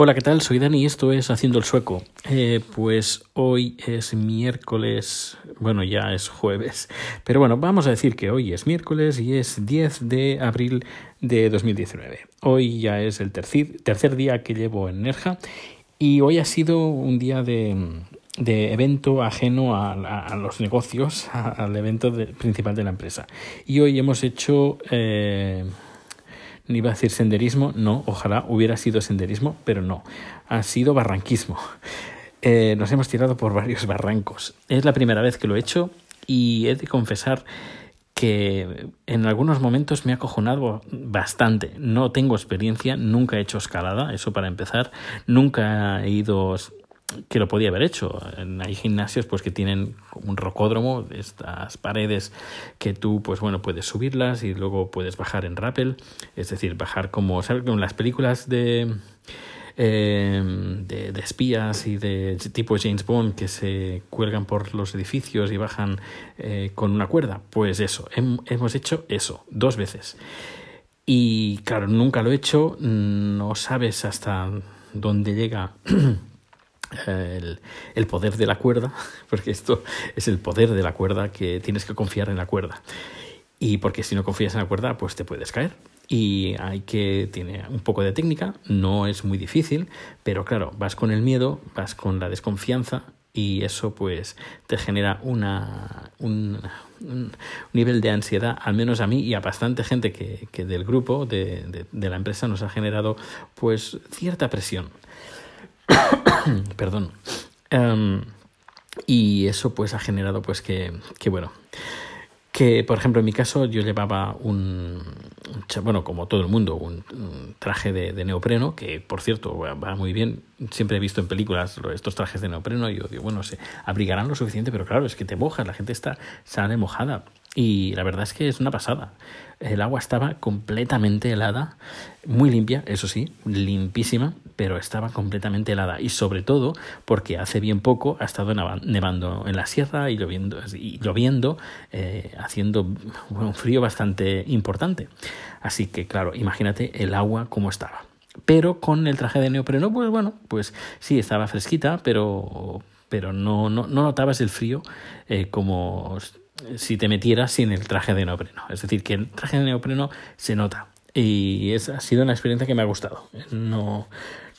Hola, ¿qué tal? Soy Dani y esto es Haciendo el Sueco. Eh, pues hoy es miércoles, bueno, ya es jueves, pero bueno, vamos a decir que hoy es miércoles y es 10 de abril de 2019. Hoy ya es el tercer, tercer día que llevo en Nerja y hoy ha sido un día de, de evento ajeno a, los negocios, al evento principal de la empresa. Y hoy hemos hecho... Eh, iba a decir senderismo, no, ojalá hubiera sido senderismo, pero no, ha sido barranquismo. Eh, nos hemos tirado por varios barrancos. Es la primera vez que lo he hecho y he de confesar que en algunos momentos me ha acojonado bastante. No tengo experiencia, nunca he hecho escalada, eso para empezar. Nunca he ido que lo podía haber hecho. Hay gimnasios pues que tienen un rocódromo, estas paredes que tú pues bueno puedes subirlas y luego puedes bajar en rappel, es decir, bajar como ¿sabes? en las películas de, eh, de, de espías y de tipo James Bond que se cuelgan por los edificios y bajan eh, con una cuerda. Pues eso, hemos hecho eso dos veces. Y claro, nunca lo he hecho, no sabes hasta dónde llega el, poder de la cuerda, porque esto es el poder de la cuerda que tienes que confiar en la cuerda. Y porque si no confías en la cuerda, pues te puedes caer. Y hay que, tiene un poco de técnica, no es muy difícil, pero claro, vas con el miedo, vas con la desconfianza y eso pues te genera una, un, un nivel de ansiedad, al menos a mí y a bastante gente que, que del grupo, de, de, de la empresa, nos ha generado pues cierta presión. Perdón. Um, y eso pues ha generado pues que, que bueno, que por ejemplo en mi caso yo llevaba un, bueno como todo el mundo un, un traje de, de, neopreno que por cierto va muy bien siempre he visto en películas estos trajes de neopreno y yo digo bueno se abrigarán lo suficiente pero claro es que te mojas la gente está sale mojada y la verdad es que es una pasada. El agua estaba completamente helada, muy limpia, eso sí, limpísima, pero estaba completamente helada. Y sobre todo porque hace bien poco ha estado nevando en la sierra y lloviendo, y lloviendo eh, haciendo un frío bastante importante. Así que, claro, imagínate el agua como estaba. Pero con el traje de neopreno, pues bueno, pues sí, estaba fresquita, pero, pero no, no, no notabas el frío eh, como si te metieras sin el traje de neopreno. Es decir, que el traje de neopreno se nota. Y es, ha sido una experiencia que me ha gustado. No,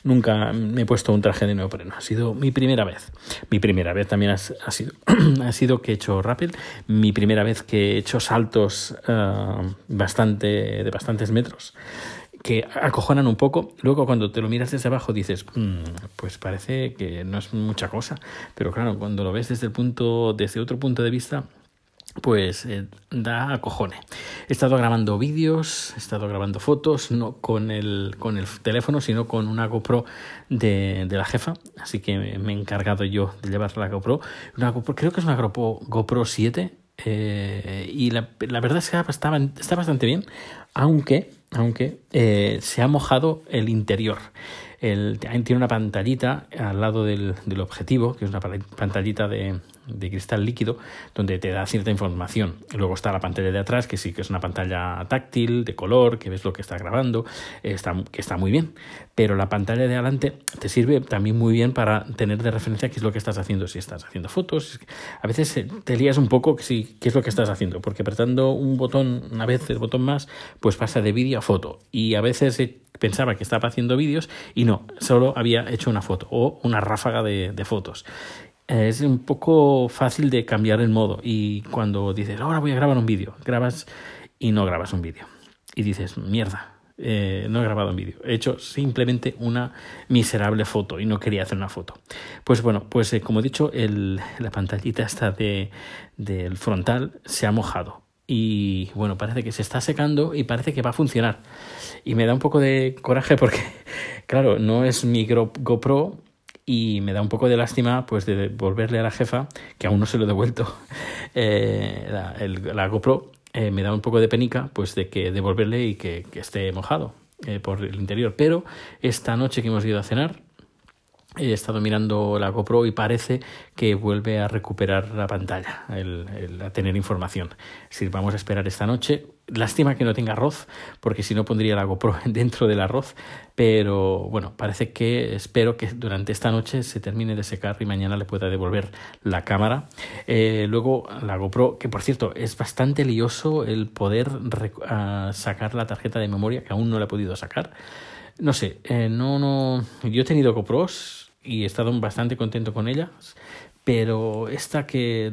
nunca me he puesto un traje de neopreno. Ha sido mi primera vez. Mi primera vez también ha sido, ha sido que he hecho rappel. Mi primera vez que he hecho saltos uh, bastante, de bastantes metros que acojonan un poco. Luego cuando te lo miras desde abajo dices, mmm, pues parece que no es mucha cosa. Pero claro, cuando lo ves desde el punto, desde otro punto de vista, pues eh, da acojone. He estado grabando vídeos, he estado grabando fotos, no con el, con el teléfono, sino con una GoPro de, de la jefa. Así que me he encargado yo de llevar la GoPro. Una creo que es una GoPro, GoPro 7. Eh, y la, la, verdad es que está, está bastante bien, aunque, aunque eh, se ha mojado el interior. El, tiene una pantallita al lado del, del objetivo, que es una pantallita de, de cristal líquido donde te da cierta información. Luego está la pantalla de atrás, que sí que es una pantalla táctil, de color, que ves lo que está grabando, está, que está muy bien. Pero la pantalla de adelante te sirve también muy bien para tener de referencia qué es lo que estás haciendo. Si estás haciendo fotos, a veces eh, te lías un poco si, qué es lo que estás haciendo, porque apretando un botón, una vez el botón más, pues pasa de vídeo a foto. Y a veces eh, pensaba que estaba haciendo vídeos y no, solo había hecho una foto o una ráfaga de fotos es un poco fácil de cambiar el modo y cuando dices, ahora voy a grabar un vídeo, grabas y no grabas un vídeo. Y dices, mierda, eh, no he grabado un vídeo, he hecho simplemente una miserable foto y no quería hacer una foto. Pues bueno, pues eh, como he dicho, el, la pantallita esta de, del frontal se ha mojado. Y bueno, parece que se está secando y parece que va a funcionar. Y me da un poco de coraje porque, claro, no es mi GoPro, y me da un poco de lástima pues de devolverle a la jefa, que aún no se lo he devuelto, eh, la, el, la, GoPro, eh, me da un poco de penica pues de que devolverle y que, que esté mojado eh, por el interior. Pero esta noche que hemos ido a cenar, he estado mirando la GoPro y parece que vuelve a recuperar la pantalla, el, el, a tener información. Si vamos a esperar esta noche, Lástima que no tenga arroz, porque si no pondría la GoPro dentro del arroz. Pero bueno, parece que espero que durante esta noche se termine de secar y mañana le pueda devolver la cámara. Eh, luego la GoPro, que por cierto es bastante lioso el poder ah, sacar la tarjeta de memoria, que aún no la he podido sacar. No sé, eh, no, no. Yo he tenido GoPros y he estado bastante contento con ellas, pero esta que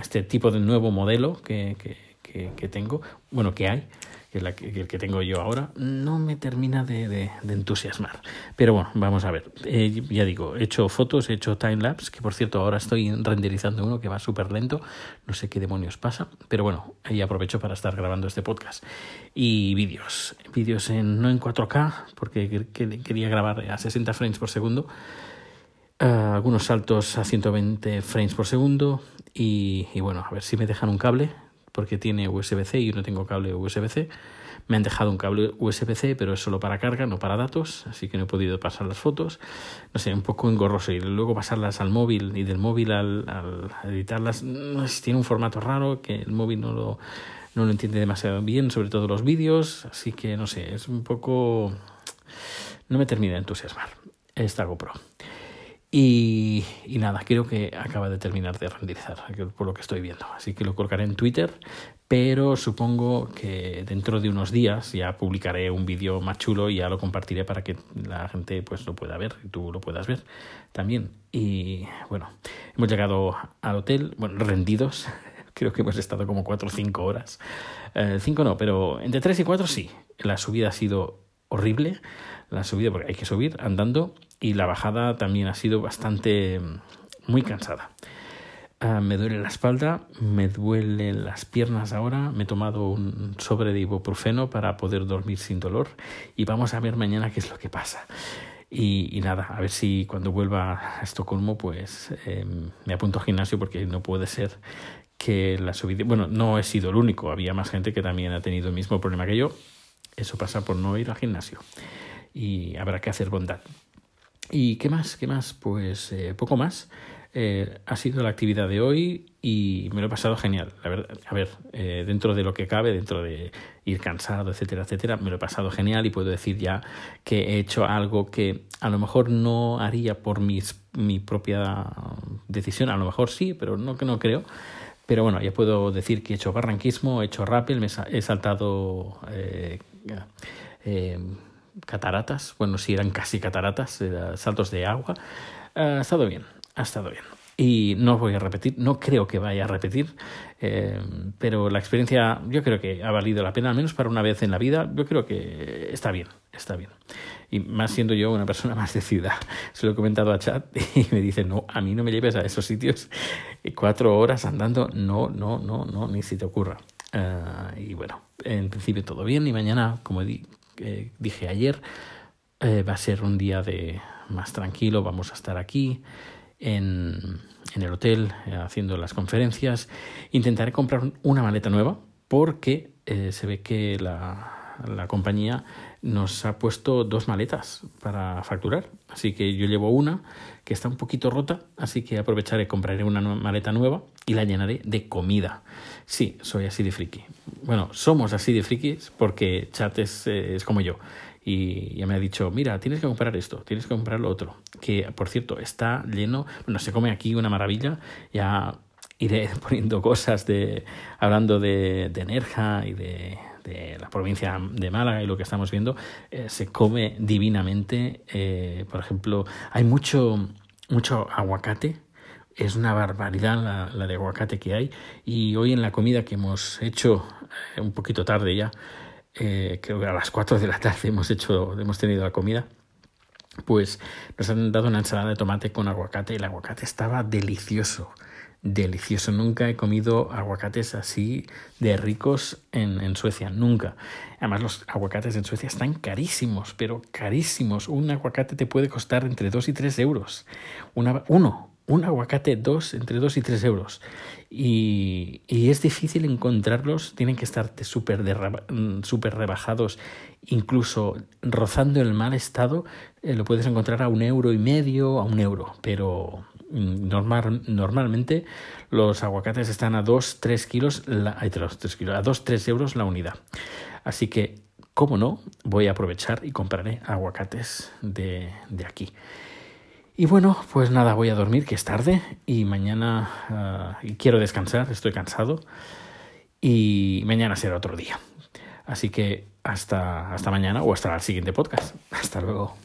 este tipo de nuevo modelo que, que, que tengo, bueno, que hay, que la que, el que tengo yo ahora, no me termina de, de, entusiasmar. Pero bueno, vamos a ver. Eh, ya digo, he hecho fotos, he hecho timelapse, que por cierto ahora estoy renderizando uno que va súper lento, no sé qué demonios pasa, pero bueno, ahí aprovecho para estar grabando este podcast. Y vídeos, vídeos en, no en 4K, porque quería grabar a 60 frames por segundo. Uh, algunos saltos a 120 frames por segundo y, y, bueno, a ver si me dejan un cable porque tiene USB-C y yo no tengo cable USB-C. Me han dejado un cable USB-C, pero es solo para carga, no para datos, así que no he podido pasar las fotos. No sé, un poco engorroso. Y luego pasarlas al móvil y del móvil al, al editarlas, tiene un formato raro que el móvil no lo, no lo entiende demasiado bien, sobre todo los vídeos, así que no sé, es un poco... No me termina de entusiasmar esta GoPro. Y, nada, creo que acaba de terminar de renderizar, por lo que estoy viendo. Así que lo colgaré en Twitter, pero supongo que dentro de unos días ya publicaré un vídeo más chulo y ya lo compartiré para que la gente pues lo pueda ver y tú lo puedas ver también. Y bueno, hemos llegado al hotel, bueno, rendidos. Creo que hemos estado como 4 o 5 horas. 5 eh, no, pero entre 3 y 4 sí. La subida ha sido horrible. La subida, porque hay que subir andando y la bajada también ha sido bastante muy cansada. Uh, me duele la espalda, me duelen las piernas ahora, me he tomado un sobre de ibuprofeno para poder dormir sin dolor y vamos a ver mañana qué es lo que pasa. Y, nada, a ver si cuando vuelva a Estocolmo pues eh, me apunto al gimnasio porque no puede ser que la subida... Bueno, no he sido el único, había más gente que también ha tenido el mismo problema que yo. Eso pasa por no ir al gimnasio y habrá que hacer bondad. ¿Y qué más? ¿Qué más? Pues eh, poco más. Eh, ha sido la actividad de hoy y me lo he pasado genial. La verdad, a ver, eh, dentro de lo que cabe, dentro de ir cansado, etcétera, etcétera, me lo he pasado genial y puedo decir ya que he hecho algo que a lo mejor no haría por mis, mi propia decisión, a lo mejor sí, pero no que no creo. Pero bueno, ya puedo decir que he hecho barranquismo, he hecho rappel, me he saltado eh, cataratas, bueno, si eran casi cataratas, saltos de agua. ha estado bien, ha estado bien. Y no voy a repetir, no creo que vaya a repetir, eh, pero la experiencia yo creo que ha valido la pena, al menos para una vez en la vida, yo creo que está bien, está bien. Y más siendo yo una persona más de ciudad. Se lo he comentado a Chat y me dice, no, a mí no me lleves a esos sitios cuatro horas andando, no, no, no, no, ni si te ocurra. Uh, y bueno, en principio todo bien y mañana, como di dije ayer, eh, va a ser un día de más tranquilo, vamos a estar aquí en, en el hotel eh, haciendo las conferencias. Intentaré comprar una maleta nueva porque eh, se ve que la, la compañía nos ha puesto dos maletas para facturar. Así que yo llevo una que está un poquito rota, así que aprovecharé, compraré una maleta nueva y la llenaré de comida. Sí, soy así de friki. Bueno, somos así de frikis porque Chat es, eh, como yo. Y ya me ha dicho, mira, tienes que comprar esto, tienes que comprar lo otro. Que, por cierto, está lleno, bueno, se come aquí una maravilla. Ya iré poniendo cosas de, hablando de, Nerja y de, de la provincia de Málaga y lo que estamos viendo, eh, se come divinamente. Eh, por ejemplo, hay mucho, mucho aguacate. Es una barbaridad la, de aguacate que hay. Y hoy en la comida que hemos hecho eh, un poquito tarde ya, creo que a las 4 de la tarde hemos hecho, hemos tenido la comida pues nos han dado una ensalada de tomate con aguacate y el aguacate estaba delicioso delicioso. Nunca he comido aguacates así de ricos en, en, Suecia, nunca. Además los aguacates en Suecia están carísimos, pero carísimos. Un aguacate te puede costar entre 2 y 3 euros. Una, uno, un aguacate dos, entre 2 y 3 euros. Y, y, es difícil encontrarlos, tienen que estar súper super rebajados, incluso rozando el mal estado, eh, lo puedes encontrar a un euro y medio, a un euro, pero Mm, normal, normalmente los aguacates están a 2-3 kilos, la, 3 kilos, a 2-3 euros la unidad. Así que, como no, voy a aprovechar y compraré aguacates de, de aquí. Y bueno, pues nada, voy a dormir, que es tarde, y mañana uh, quiero descansar, estoy cansado, y mañana será otro día. Así que hasta, hasta mañana o hasta el siguiente podcast. Hasta luego.